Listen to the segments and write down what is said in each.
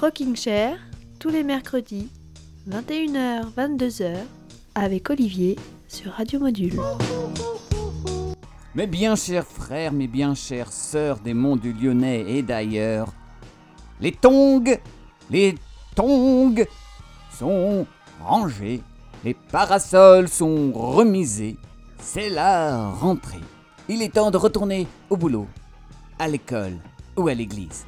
Rocking Chair, tous les mercredis, 21h, 22h, avec Olivier sur Radio Module. Mes bien chers frères, mes bien chères sœurs des monts du Lyonnais et d'ailleurs, les tongs, les tongs sont rangés, les parasols sont remisés, c'est la rentrée. Il est temps de retourner au boulot, à l'école ou à l'église.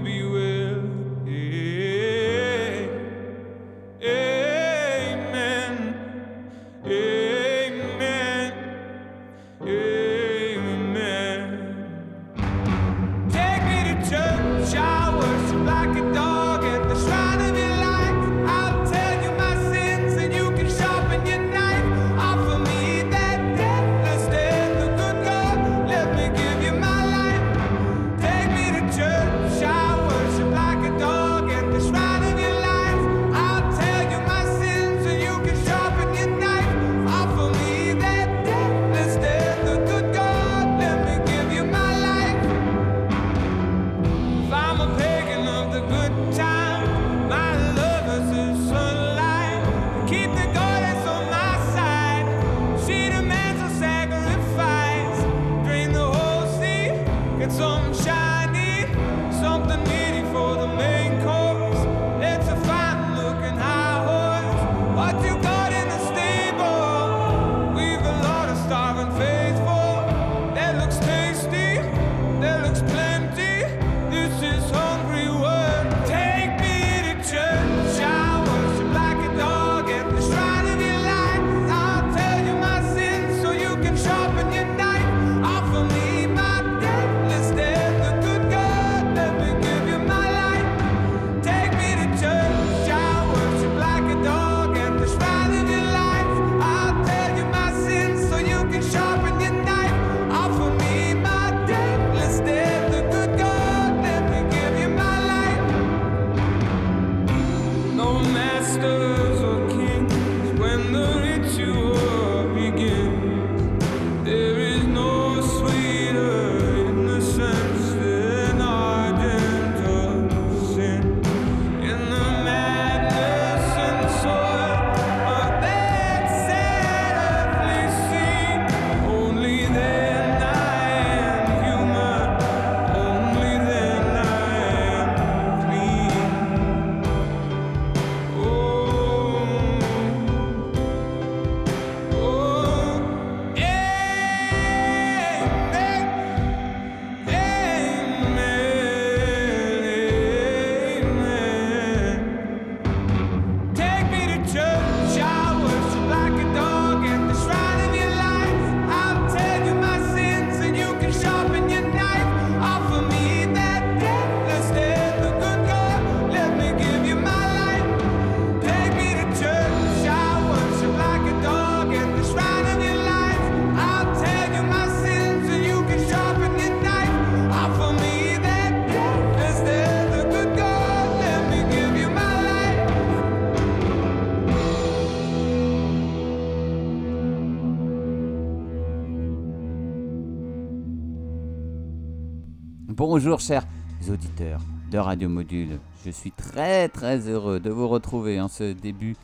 Bonjour chers auditeurs de Radio Module. Je suis très très heureux de vous retrouver en ce début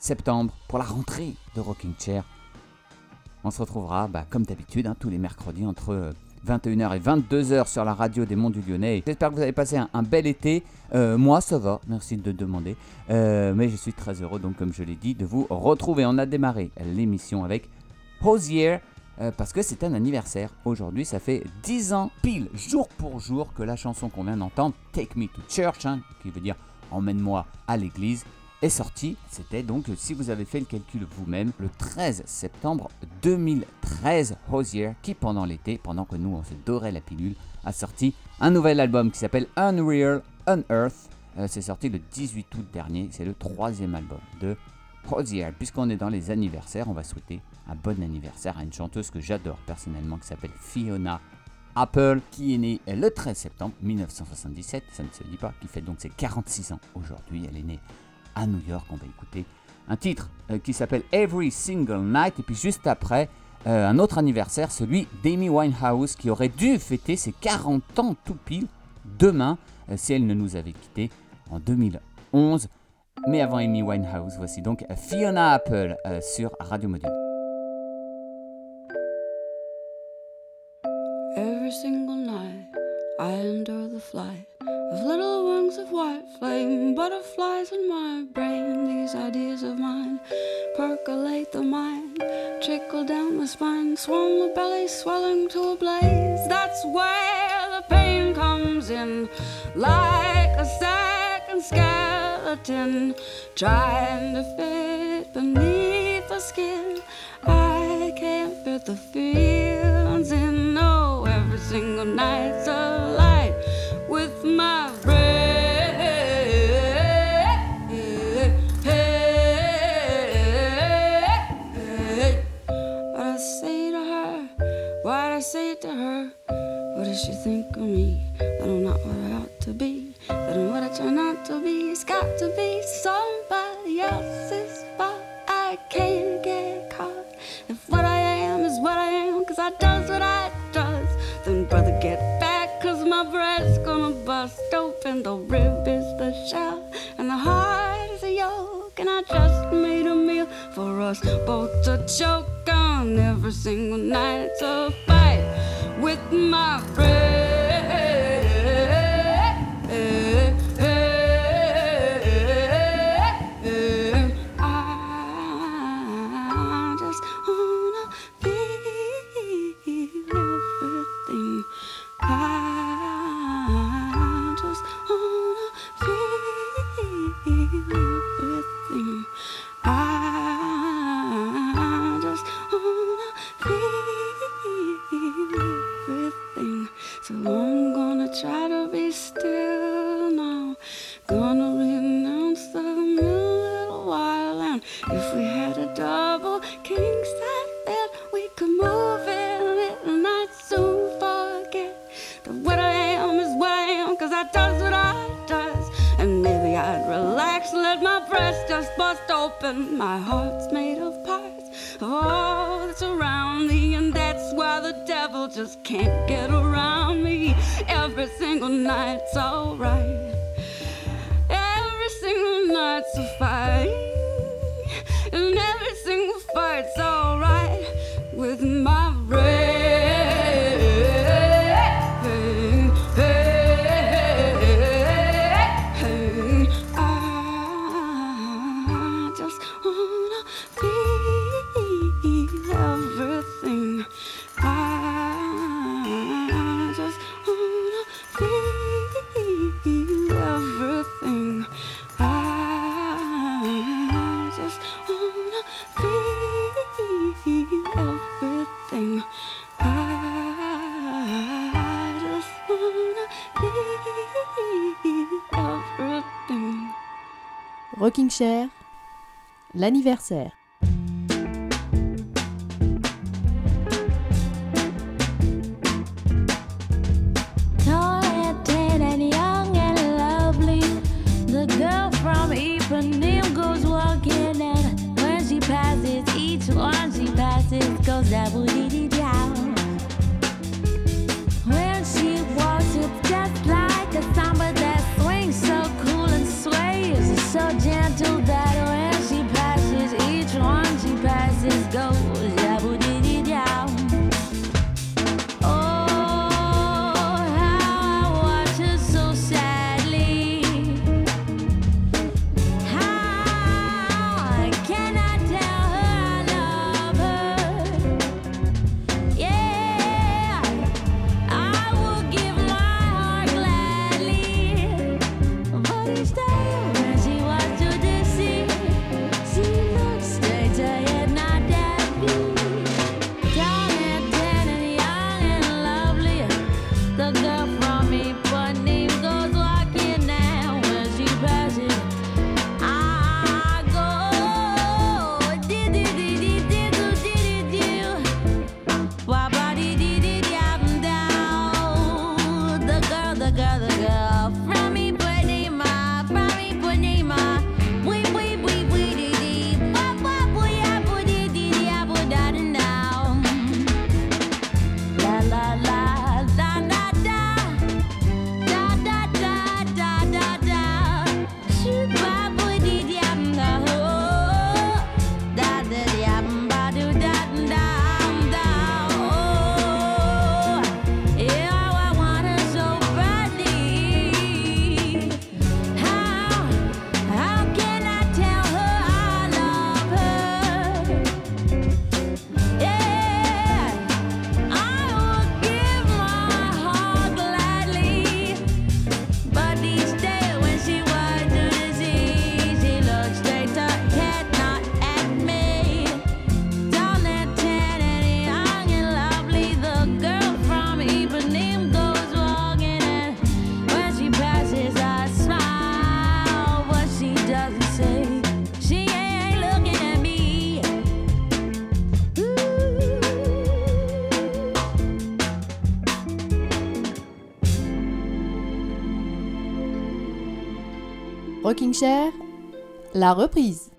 septembre pour la rentrée de Rocking Chair. On se retrouvera bah, comme d'habitude hein, tous les mercredis entre euh, 21h et 22h sur la radio des Monts du Lyonnais. J'espère que vous avez passé un, un bel été. Euh, moi ça va, merci de demander. Euh, mais je suis très heureux donc comme je l'ai dit de vous retrouver. On a démarré l'émission avec Hosier euh, parce que c'est un anniversaire. Aujourd'hui, ça fait 10 ans pile, jour pour jour, que la chanson qu'on vient d'entendre, Take Me to Church, hein, qui veut dire Emmène-moi à l'église, est sorti, c'était donc, si vous avez fait le calcul vous-même, le 13 septembre 2013, Hosier, qui pendant l'été, pendant que nous on se dorait la pilule, a sorti un nouvel album qui s'appelle Unreal Unearth. Euh, c'est sorti le 18 août dernier, c'est le troisième album de Hosier. Puisqu'on est dans les anniversaires, on va souhaiter un bon anniversaire à une chanteuse que j'adore personnellement qui s'appelle Fiona Apple, qui est née le 13 septembre 1977, ça ne se dit pas, qui fait donc ses 46 ans aujourd'hui. Elle est née à New York. On va écouter un titre euh, qui s'appelle Every Single Night. Et puis juste après, euh, un autre anniversaire, celui d'Amy Winehouse, qui aurait dû fêter ses 40 ans tout pile demain, euh, si elle ne nous avait quittés en 2011. Mais avant Amy Winehouse, voici donc Fiona Apple sur Radio Module. I endure the flight of little wings of white flame, butterflies in my brain. These ideas of mine percolate the mind, trickle down the spine, swell the belly, swelling to a blaze. That's where the pain comes in, like a second skeleton trying to fit beneath the skin. I can't fit the feelings in. No, every single night's me? That I'm not what I ought to be. That I'm what I try not to be. It's got to be somebody else's fault. I can't get caught. If what I am is what I am, cause I does what I does, then brother get back, cause my breast's gonna bust open. The rib is the shell, and the heart is a yolk. And I just made a meal for us both to choke on every single night. It's a fight with my breath. L'anniversaire. La reprise.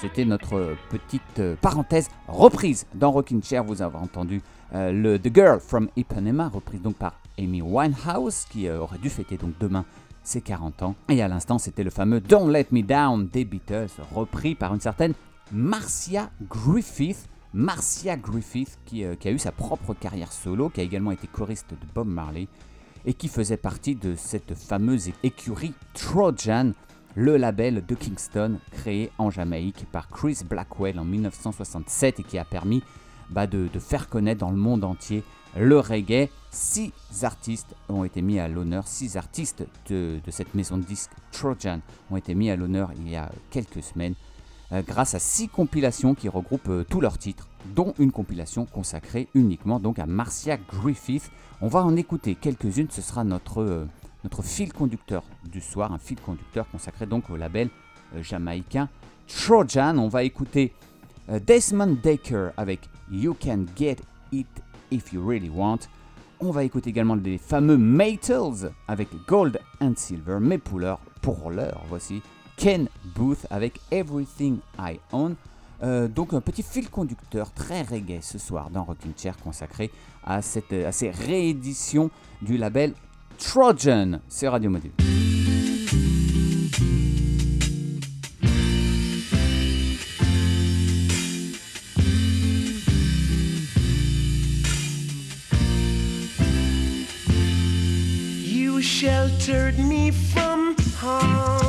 C'était notre petite euh, parenthèse reprise dans Rocking Chair. Vous avez entendu euh, le The Girl from Ipanema, reprise donc par Amy Winehouse, qui euh, aurait dû fêter donc demain ses 40 ans. Et à l'instant, c'était le fameux Don't Let Me Down des Beatles, repris par une certaine Marcia Griffith. Marcia Griffith, euh, qui a eu sa propre carrière solo, qui a également été choriste de Bob Marley, et qui faisait partie de cette fameuse écurie Trojan, le label de Kingston créé en Jamaïque par Chris Blackwell en 1967 et qui a permis bah, de, faire connaître dans le monde entier le reggae. Six artistes ont été mis à l'honneur, six artistes de, de cette maison de disques Trojan ont été mis à l'honneur il y a quelques semaines euh, grâce à six compilations qui regroupent euh, tous leurs titres, dont une compilation consacrée uniquement donc à Marcia Griffith. On va en écouter quelques-unes, ce sera notre, euh, notre fil conducteur du soir, un fil conducteur consacré donc au label euh, jamaïcain Trojan. On va écouter euh, Desmond Decker avec You Can Get It If You Really Want. On va écouter également les fameux Maytals avec Gold and Silver, mais pour l'heure, pour l'heure, voici Ken Booth avec Everything I Own. Euh, donc un petit fil conducteur très reggae ce soir dans Rocking Chair consacré à, cette, à ces rééditions du label Trojan, c'est Radio Module. You sheltered me from harm.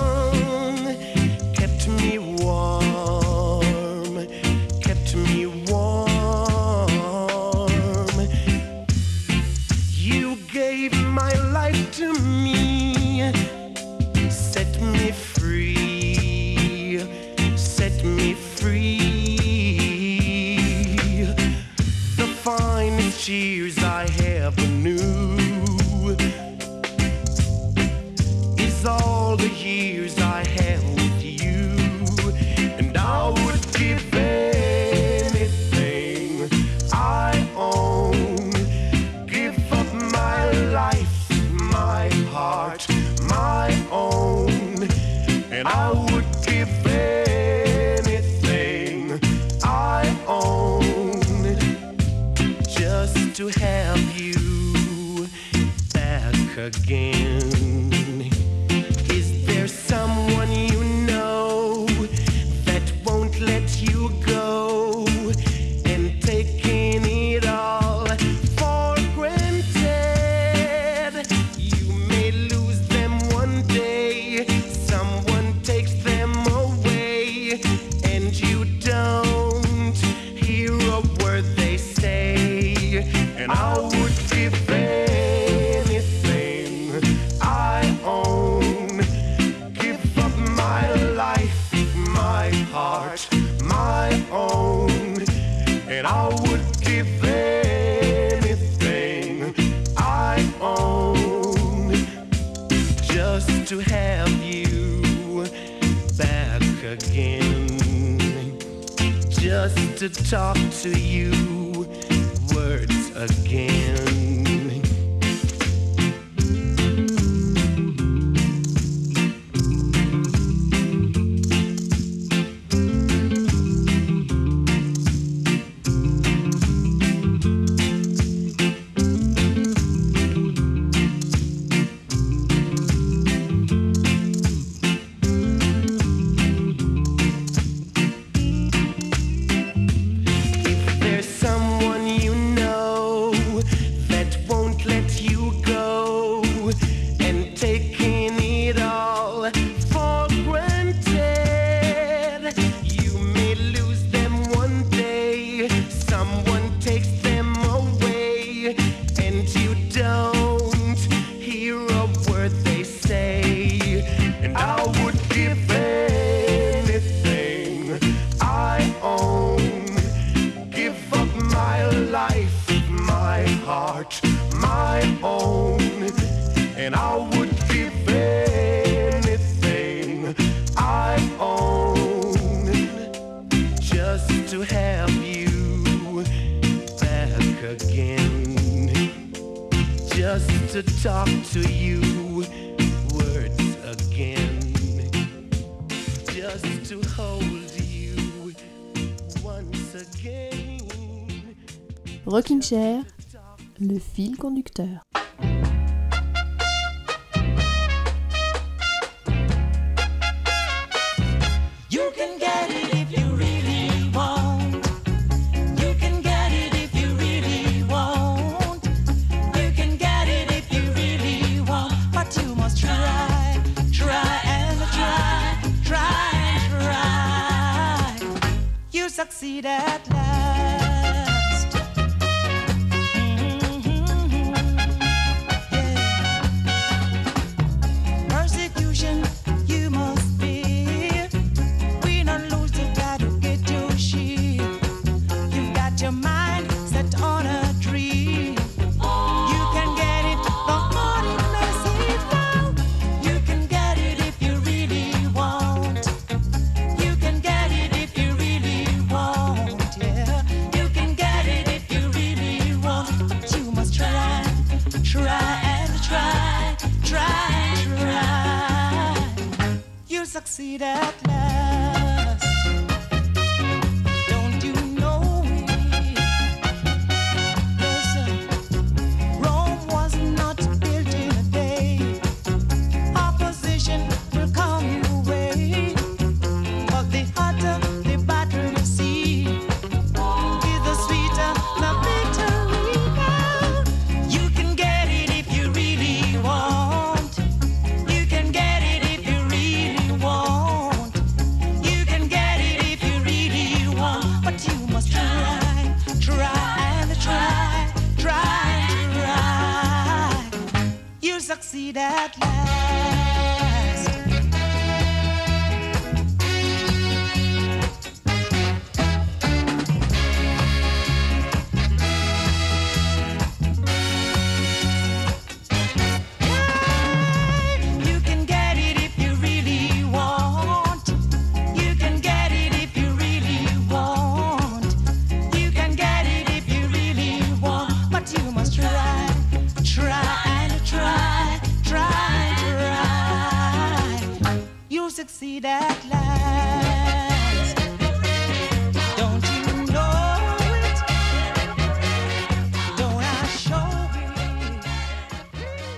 Fil conducteur.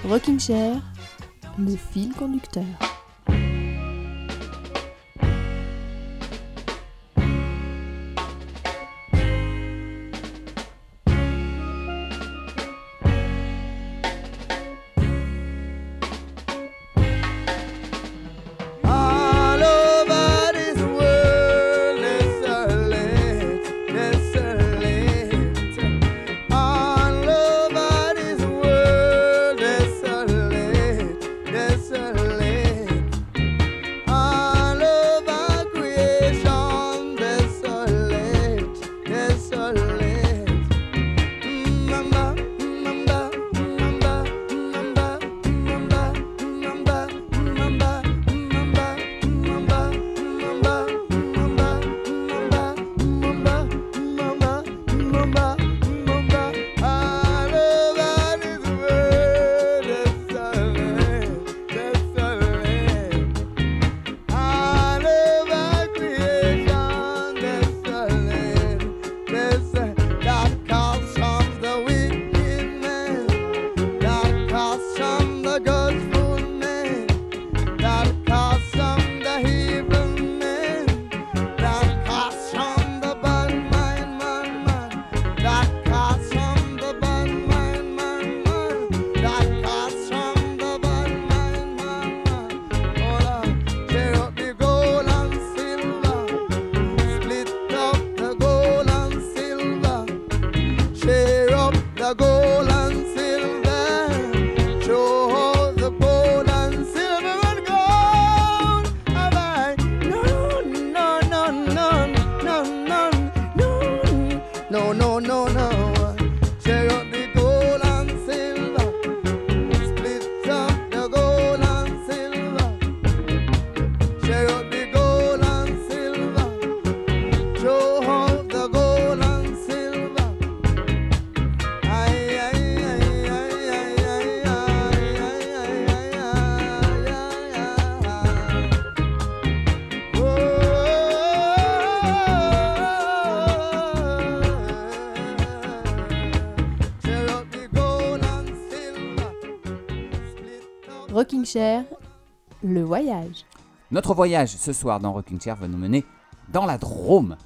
Rocking Chair, le fil conducteur. Le voyage. Notre voyage ce soir dans Rocking Chair va nous mener dans la Drôme.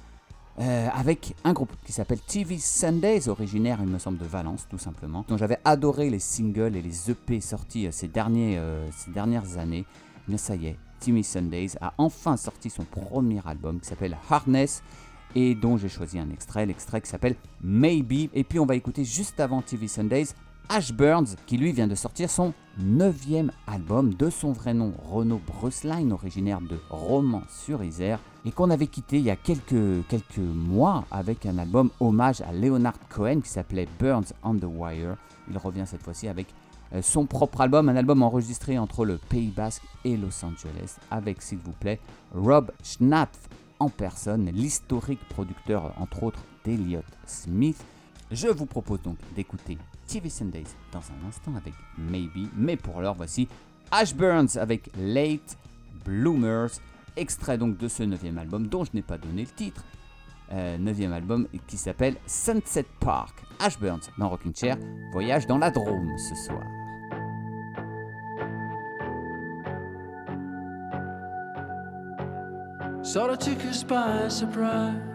euh, avec un groupe qui s'appelle TV Sundays, originaire, il me semble, de Valence, tout simplement, dont j'avais adoré les singles et les EP sortis euh, euh, ces dernières années. Mais ça y est, TV Sundays a enfin sorti son premier album qui s'appelle Harness et dont j'ai choisi un extrait, l'extrait qui s'appelle Maybe. Et puis on va écouter juste avant TV Sundays Ash Burns, qui lui vient de sortir son neuvième album de son vrai nom, Renaud Brusline, originaire de Romans-sur-Isère, et qu'on avait quitté il y a quelques, quelques mois avec un album hommage à Leonard Cohen qui s'appelait Burns on the Wire. Il revient cette fois-ci avec euh, son propre album, un album enregistré entre le Pays Basque et Los Angeles, avec s'il vous plaît Rob Schnapf en personne, l'historique producteur entre autres d'Eliot Smith. Je vous propose donc d'écouter TV Sundays dans un instant avec Maybe, mais pour l'heure voici Ash Burns avec Late Bloomers, extrait donc de ce neuvième album dont je n'ai pas donné le titre. Euh, neuvième album qui s'appelle Sunset Park. Ash Burns dans Rocking Chair, voyage dans la Drôme ce soir. Sort of took us by surprise.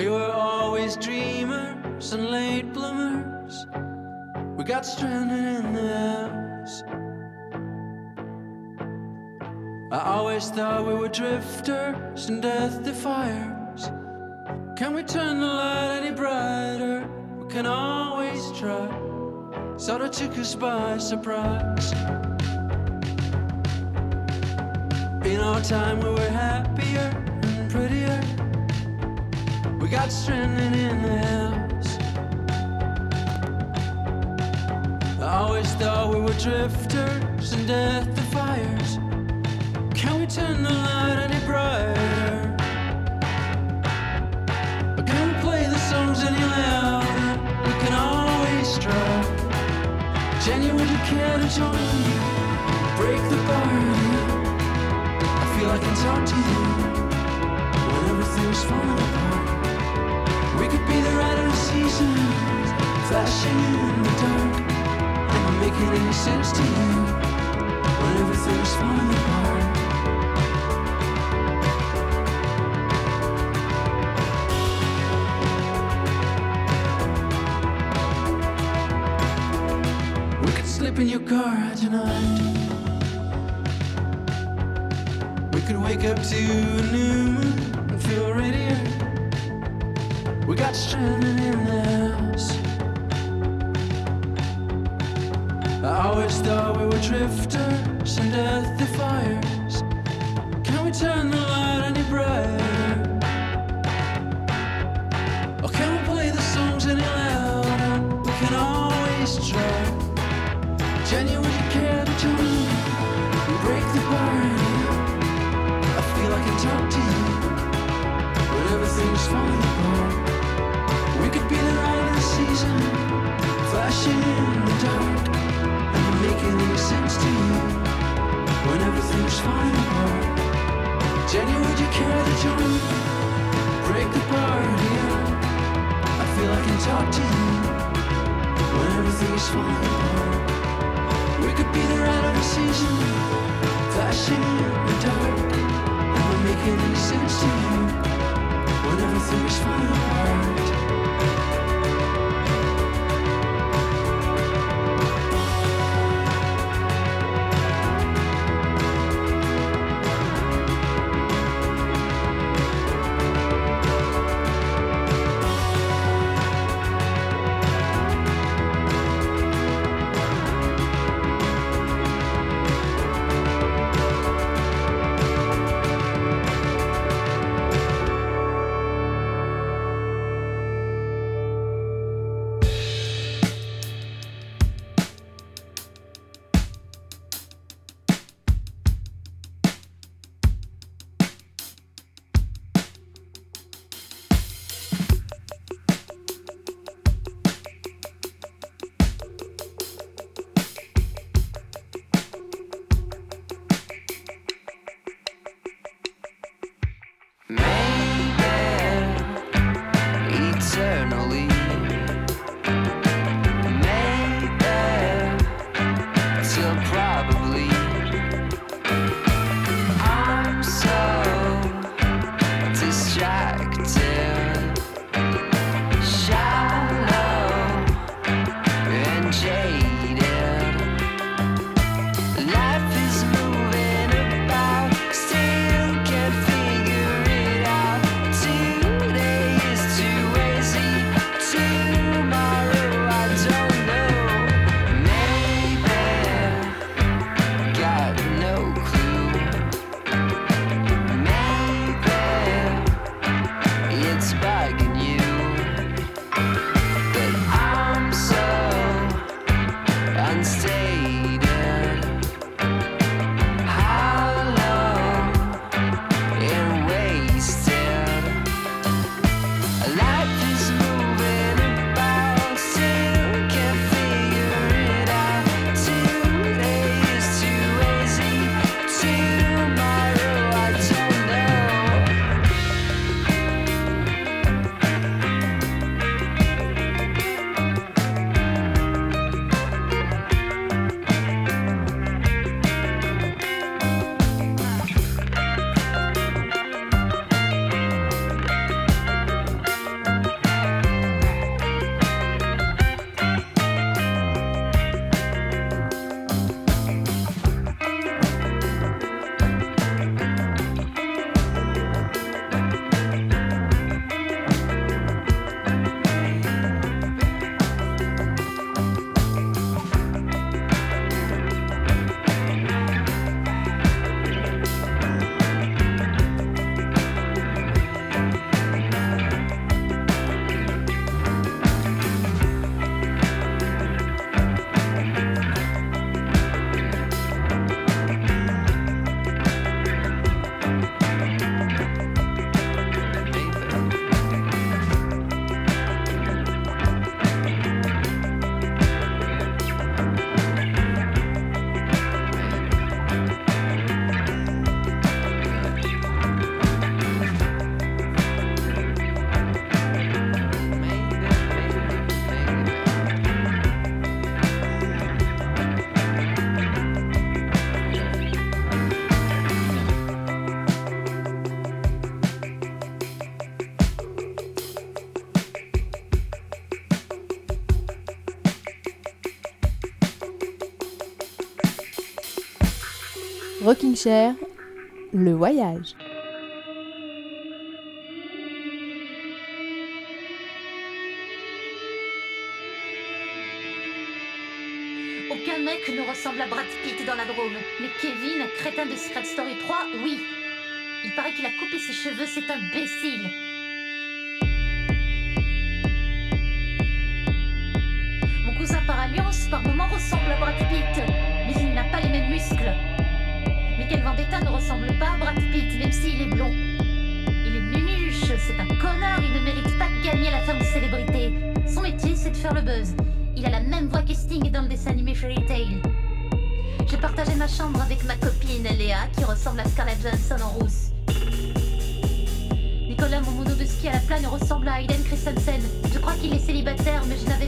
We were always dreamers and late bloomers. We got stranded in the house. I always thought we were drifters and death defiers. Can we turn the light any brighter? We can always try. sort of took us by surprise. In our time, we were happier got stranded in the house. I always thought we were drifters and death defiers. Can we turn the light any brighter? Or can we play the songs any louder? We can always try. You care to join me? Break the barrier. I feel like I can talk to you when everything's falling apart. We could be the ride of the season, flashing in the dark. Am I making any sense to you when everything's falling apart? We could slip in your car tonight. We could wake up to I always thought we were drifters and death defiers. Can we turn the light any brighter? Jenny, would you care to join me? Break the barrier. I feel I can talk to you when everything's falling apart. We could be the ride of the season, flashing in the dark. Am I making any sense to you when everything's falling apart? Chair, le voyage. Aucun mec ne ressemble à Brad Pitt dans la Drôme. Mais Kevin, crétin de Secret Story 3, oui. Il paraît qu'il a coupé ses cheveux, c'est imbécile. Partagé ma chambre avec ma copine Léa, qui ressemble à Scarlett Johansson en rousse. Nicolas, mon mono de ski à la plane, ressemble à Hayden Christensen. Je crois qu'il est célibataire, mais je n'avais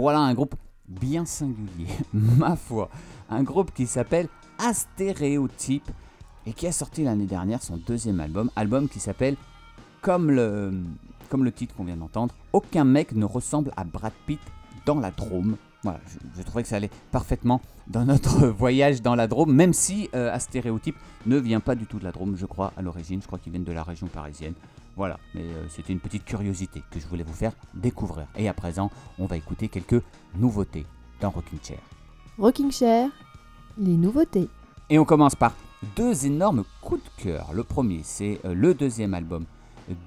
Voilà un groupe bien singulier, ma foi. Un groupe qui s'appelle Astéréotype et qui a sorti l'année dernière son deuxième album, album qui s'appelle comme le, titre qu'on vient d'entendre, Aucun mec ne ressemble à Brad Pitt dans la Drôme. Voilà, je, je trouvais que ça allait parfaitement dans notre voyage dans la Drôme, même si euh, Astéréotype ne vient pas du tout de la Drôme, je crois, à l'origine. Je crois qu'ils viennent de la région parisienne. Voilà, mais euh, c'était une petite curiosité que je voulais vous faire découvrir. Et à présent, on va écouter quelques nouveautés dans Rocking Chair. Rocking Chair, les nouveautés. Et on commence par deux énormes coups de cœur. Le premier, c'est euh, le deuxième album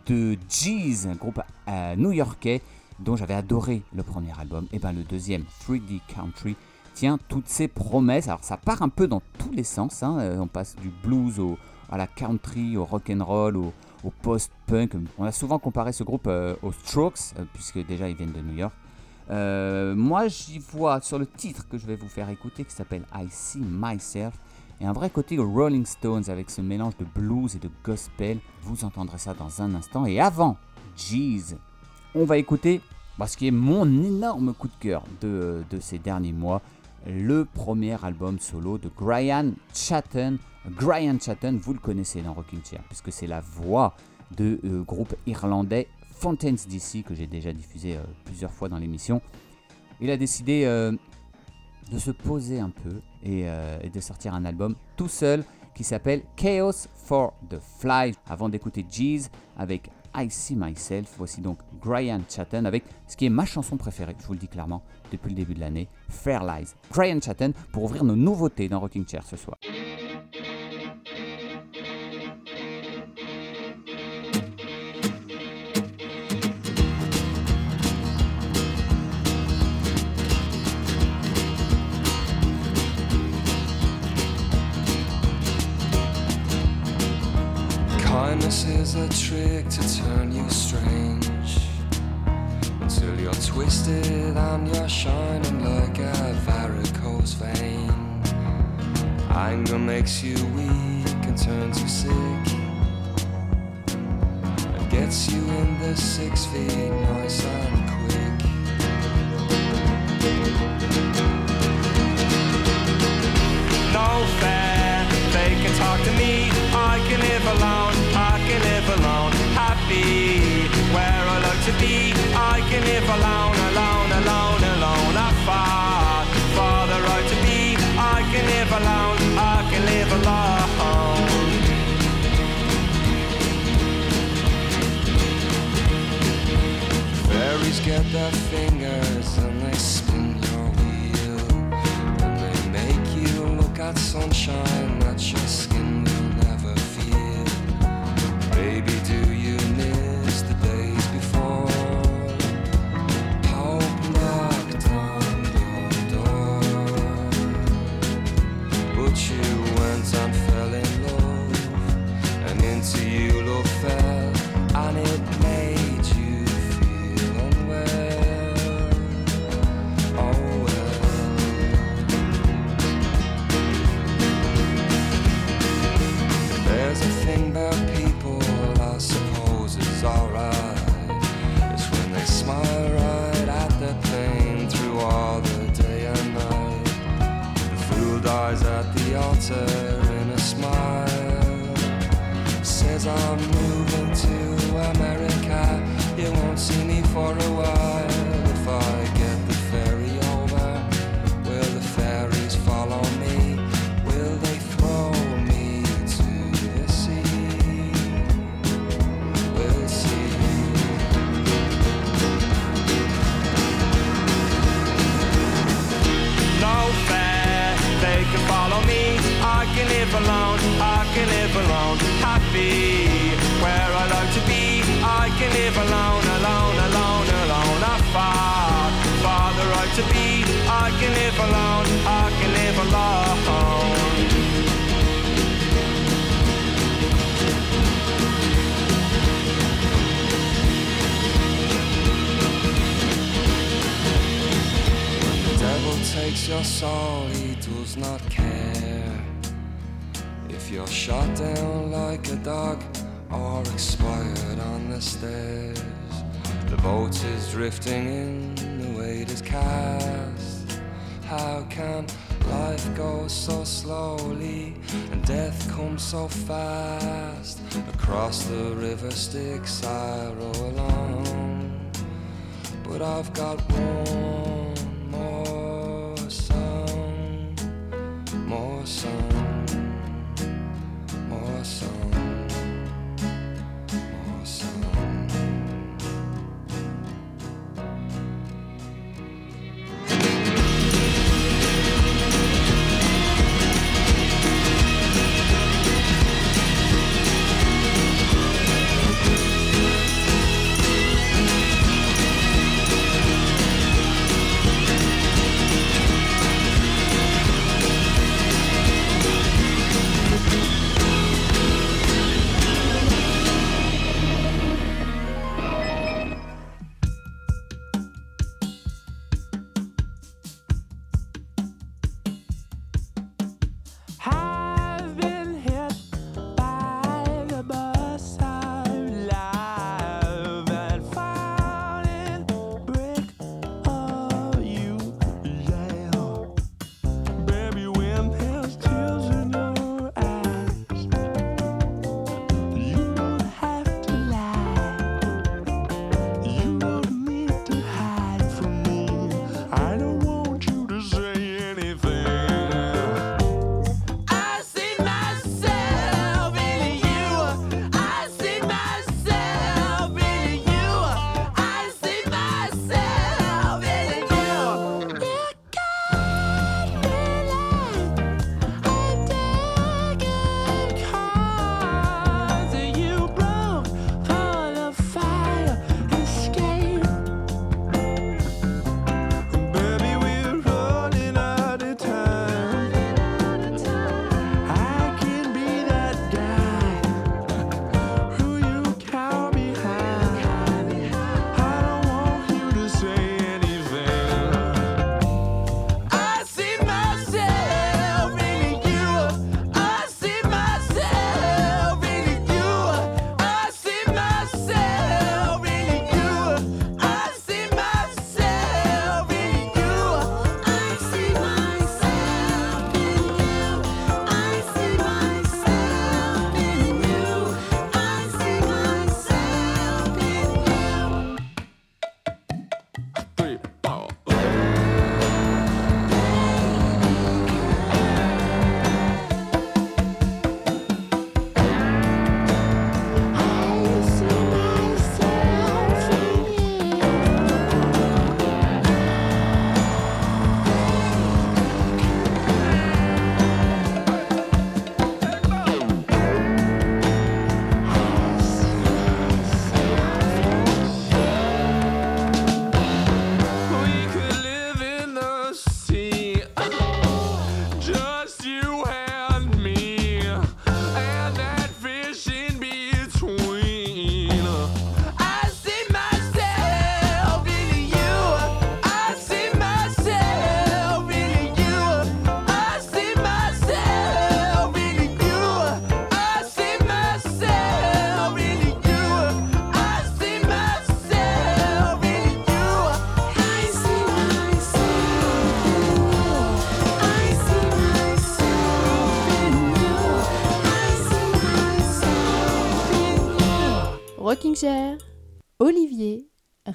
de Jeez, un groupe euh, new-yorkais dont j'avais adoré le premier album. Et bien le deuxième, 3D Country, tient toutes ses promesses. Alors ça part un peu dans tous les sens. hein. On passe du blues au, à la country, au rock and roll, au, au post-punk. On a souvent comparé ce groupe euh, aux Strokes, euh, puisque déjà ils viennent de New York. Euh, moi, j'y vois sur le titre que je vais vous faire écouter, qui s'appelle I See Myself, et un vrai côté Rolling Stones avec ce mélange de blues et de gospel. Vous entendrez ça dans un instant. Et avant, Jeez, on va écouter bah, ce qui est mon énorme coup de cœur de, de ces derniers mois, le premier album solo de Brian Chatton. Brian Chatton, vous le connaissez dans Rocking Chair, puisque c'est la voix de euh, groupe irlandais Fountains DC que j'ai déjà diffusé euh, plusieurs fois dans l'émission. Il a décidé euh, de se poser un peu et, et de sortir un album tout seul qui s'appelle Chaos for the Fly. Avant d'écouter Jeez avec I See Myself, voici donc Brian Chatton avec ce qui est ma chanson préférée, je vous le dis clairement, depuis le début de l'année, Fair Lies. Brian Chatton pour ouvrir nos nouveautés dans Rocking Chair ce soir. shining like a varicose vein. Anger makes you weak and turns you sick, and gets you in the six feet. sunshine.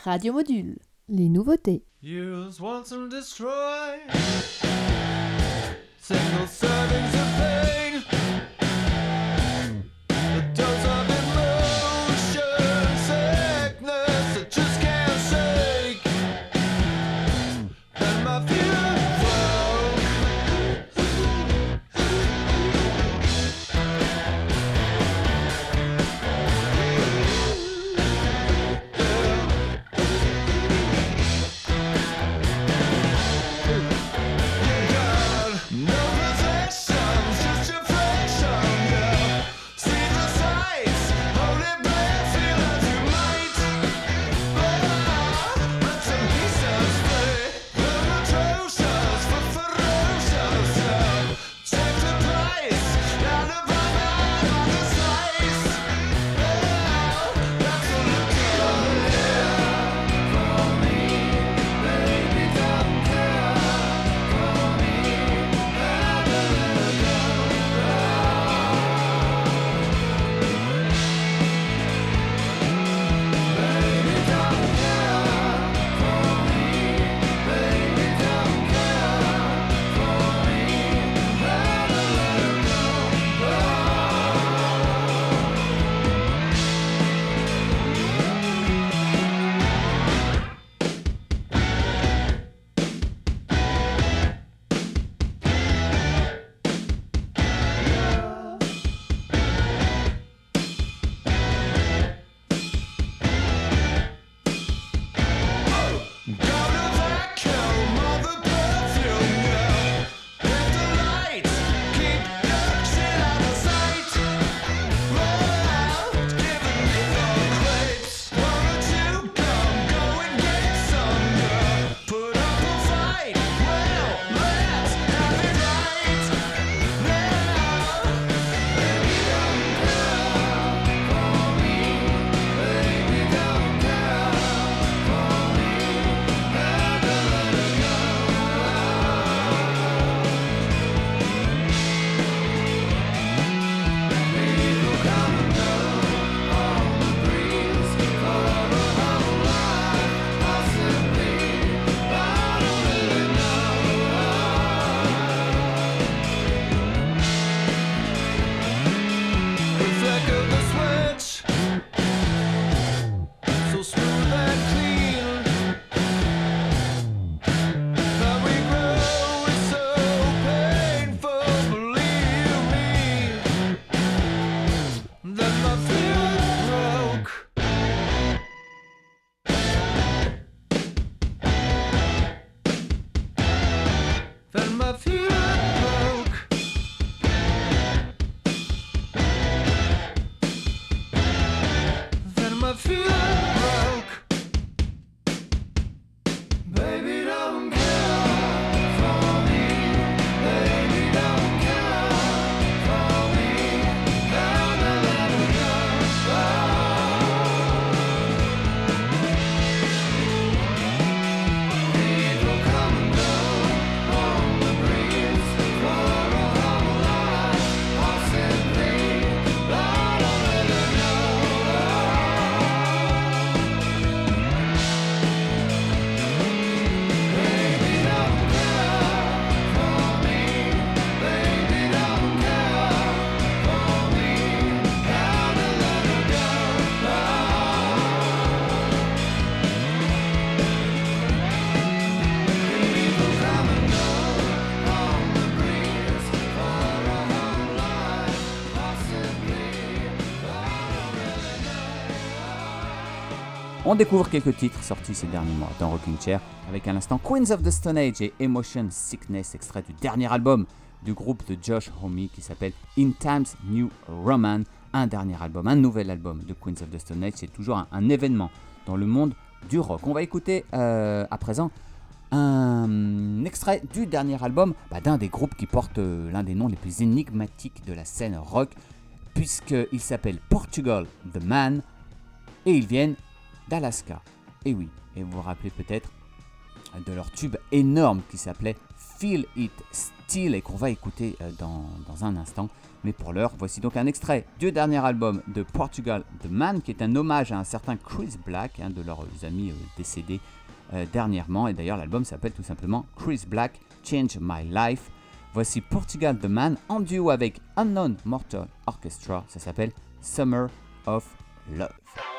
Radio Module. Les nouveautés. On découvre quelques titres sortis ces derniers mois dans Rocking Chair, avec un instant Queens of the Stone Age et Emotion Sickness, extrait du dernier album du groupe de Josh Homme qui s'appelle In Times New Roman, un dernier album, un nouvel album de Queens of the Stone Age, c'est toujours un, événement dans le monde du rock. On va écouter euh, à présent un extrait du dernier album bah, d'un des groupes qui porte euh, l'un des noms les plus énigmatiques de la scène rock, puisqu'il s'appelle Portugal The Man, et ils viennent d'Alaska. Et oui, et vous vous rappelez peut-être de leur tube énorme qui s'appelait Feel It Still et qu'on va écouter euh, dans, dans un instant. Mais pour l'heure, voici donc un extrait du dernier album de Portugal The Man qui est un hommage à un certain Chris Black, un de leurs amis euh, décédés euh, dernièrement. Et d'ailleurs, l'album s'appelle tout simplement Chris Black Change My Life. Voici Portugal The Man en duo avec Unknown Mortal Orchestra. Ça s'appelle Summer of Love.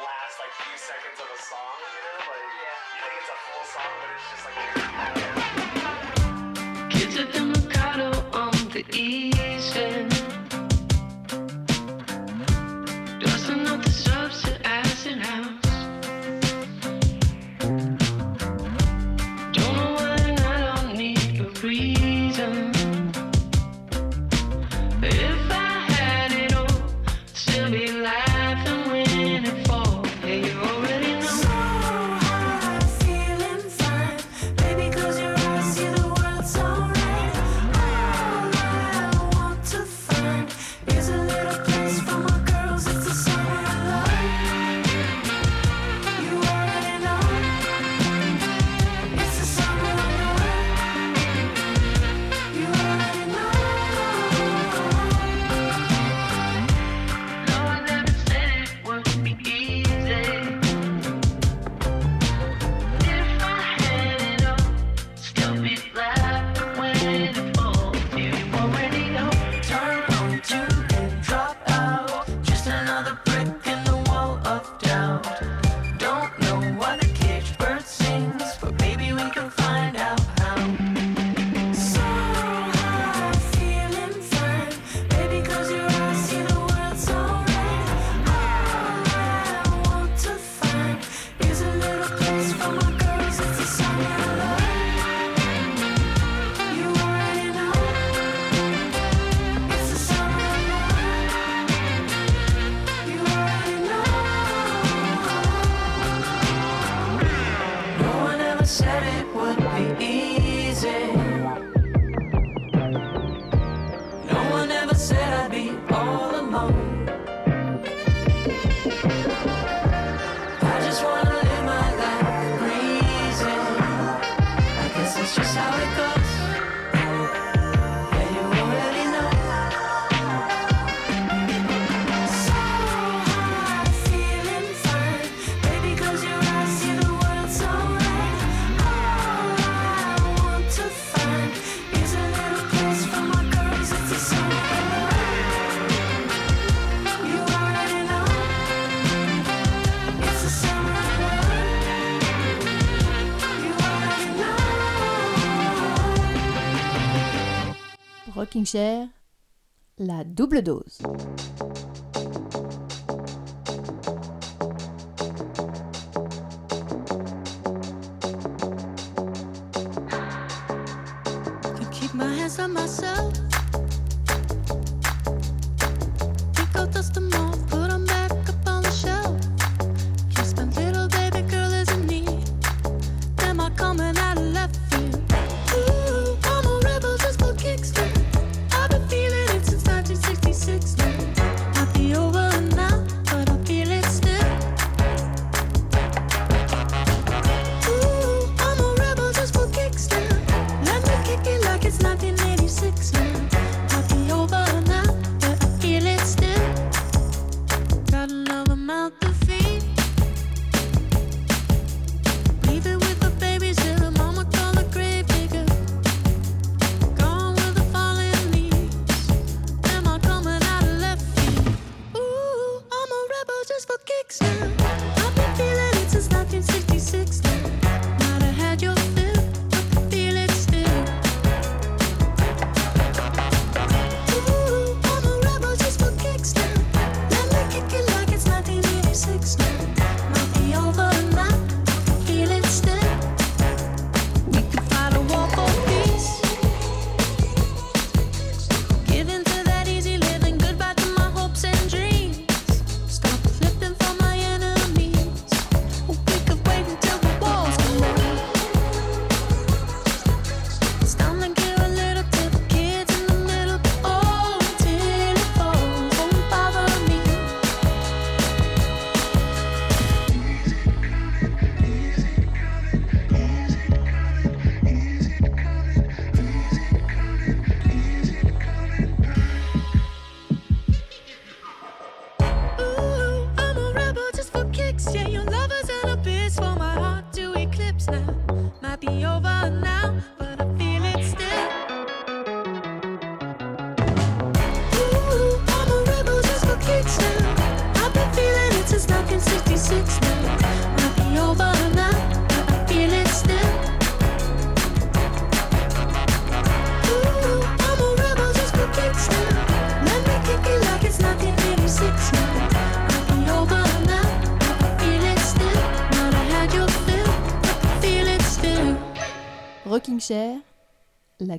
Rocking Chair, la double dose.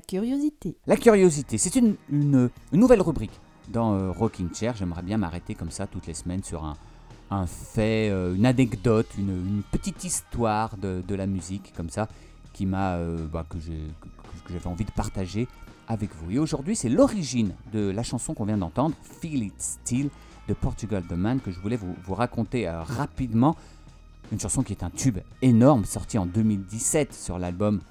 La curiosité. La curiosité, c'est une, une- nouvelle rubrique dans euh, Rocking Chair. J'aimerais bien m'arrêter comme ça toutes les semaines sur un, un fait, euh, une anecdote, une, petite histoire de, de la musique comme ça qui m'a, euh, bah, que j'avais envie de partager avec vous. Et aujourd'hui, c'est l'origine de la chanson qu'on vient d'entendre, Feel It Still de Portugal The Man, que je voulais vous, vous raconter rapidement. Une chanson qui est un tube énorme, sorti en 2017 sur l'album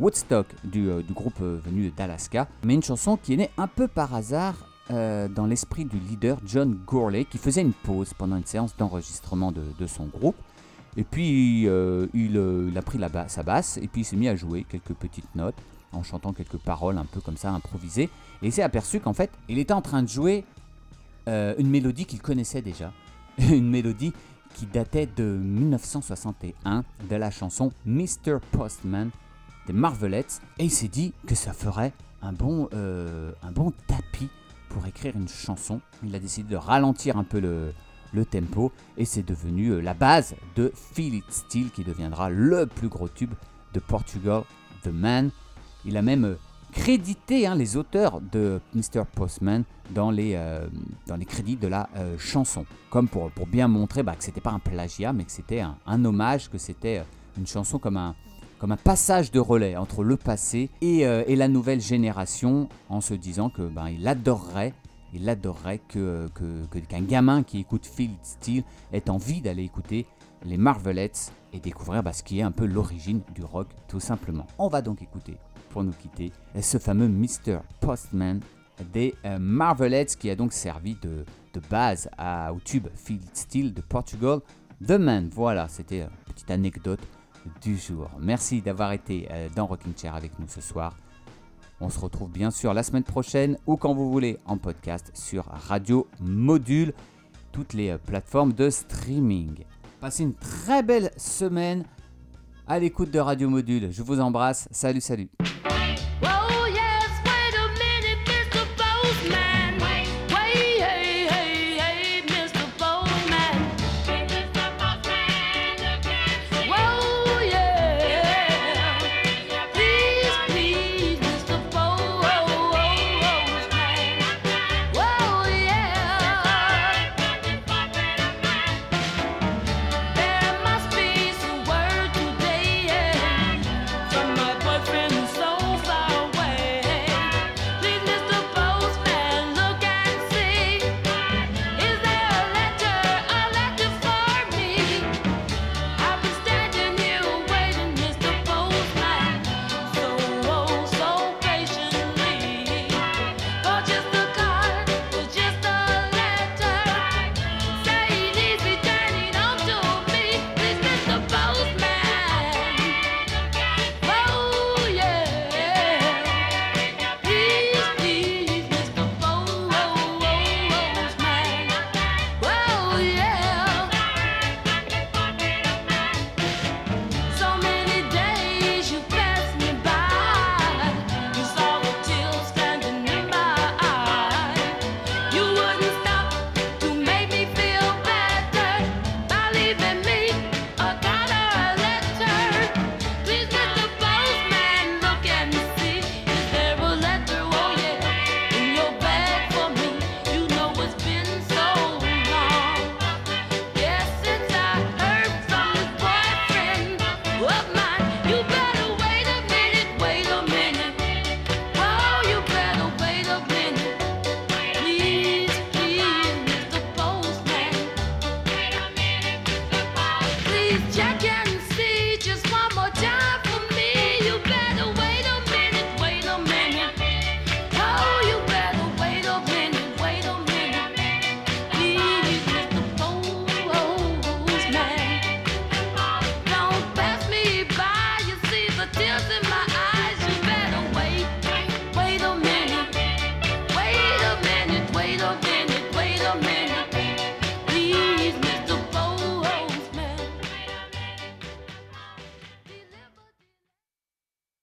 Woodstock du, euh, groupe euh, venu d'Alaska, mais une chanson qui est née un peu par hasard euh, dans l'esprit du leader John Gourley qui faisait une pause pendant une séance d'enregistrement de, son groupe. Et puis il, a pris la sa basse et puis il s'est mis à jouer quelques petites notes en chantant quelques paroles un peu comme ça improvisées. Et il s'est aperçu qu'en fait il était en train de jouer une mélodie qu'il connaissait déjà, une mélodie qui datait de 1961 de la chanson Mr. Postman des Marvelettes et il s'est dit que ça ferait un bon, euh, un bon tapis pour écrire une chanson. Il a décidé de ralentir un peu le, le tempo et c'est devenu euh, la base de Feel It Still qui deviendra le plus gros tube de Portugal The Man. Il a même euh, crédité hein, les auteurs de Mr. Postman dans les, dans les crédits de la chanson, comme pour, pour bien montrer bah, que c'était pas un plagiat, mais que c'était un, un hommage, que c'était une chanson comme un, comme un passage de relais entre le passé et, euh, et la nouvelle génération, en se disant que ben, il adorerait, il adorerait que que- qu'un gamin qui écoute Feel It Still ait envie d'aller écouter les Marvelettes et découvrir bah, ce qui est un peu l'origine du rock, tout simplement. On va donc écouter, pour nous quitter, ce fameux Mr. Postman des euh, Marvelettes qui a donc servi de, de base à- au tube Feel It Still de Portugal. The Man, voilà, c'était une petite anecdote du jour. Merci d'avoir été euh, dans Rocking Chair avec nous ce soir. On se retrouve bien sûr la semaine prochaine ou quand vous voulez en podcast sur Radio Module, toutes les euh, plateformes de streaming. Passez une très belle semaine à l'écoute de Radio Module. Je vous embrasse. Salut, salut.